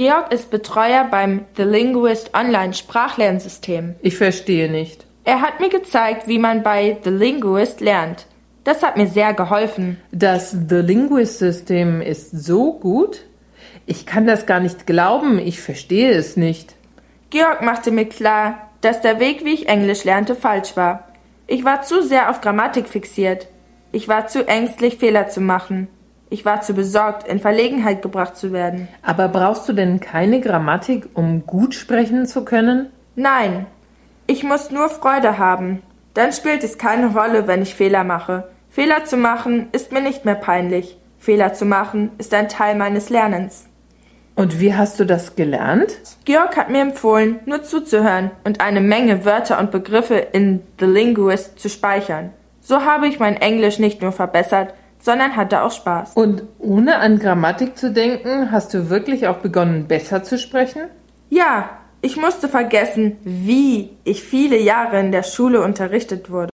Georg ist Betreuer beim The Linguist Online Sprachlernsystem. Ich verstehe nicht. Er hat mir gezeigt, wie man bei The Linguist lernt. Das hat mir sehr geholfen. Das The Linguist System ist so gut? Ich kann das gar nicht glauben, ich verstehe es nicht. Georg machte mir klar, dass der Weg, wie ich Englisch lernte, falsch war. Ich war zu sehr auf Grammatik fixiert. Ich war zu ängstlich, Fehler zu machen. Ich war zu besorgt, in Verlegenheit gebracht zu werden. Aber brauchst du denn keine Grammatik, um gut sprechen zu können? Nein, ich muss nur Freude haben. Dann spielt es keine Rolle, wenn ich Fehler mache. Fehler zu machen ist mir nicht mehr peinlich. Fehler zu machen ist ein Teil meines Lernens. Und wie hast du das gelernt? Georg hat mir empfohlen, nur zuzuhören und eine Menge Wörter und Begriffe in The Linguist zu speichern. So habe ich mein Englisch nicht nur verbessert, sondern hatte auch Spaß. Und ohne an Grammatik zu denken, hast du wirklich auch begonnen, besser zu sprechen? Ja, ich musste vergessen, wie ich viele Jahre in der Schule unterrichtet wurde.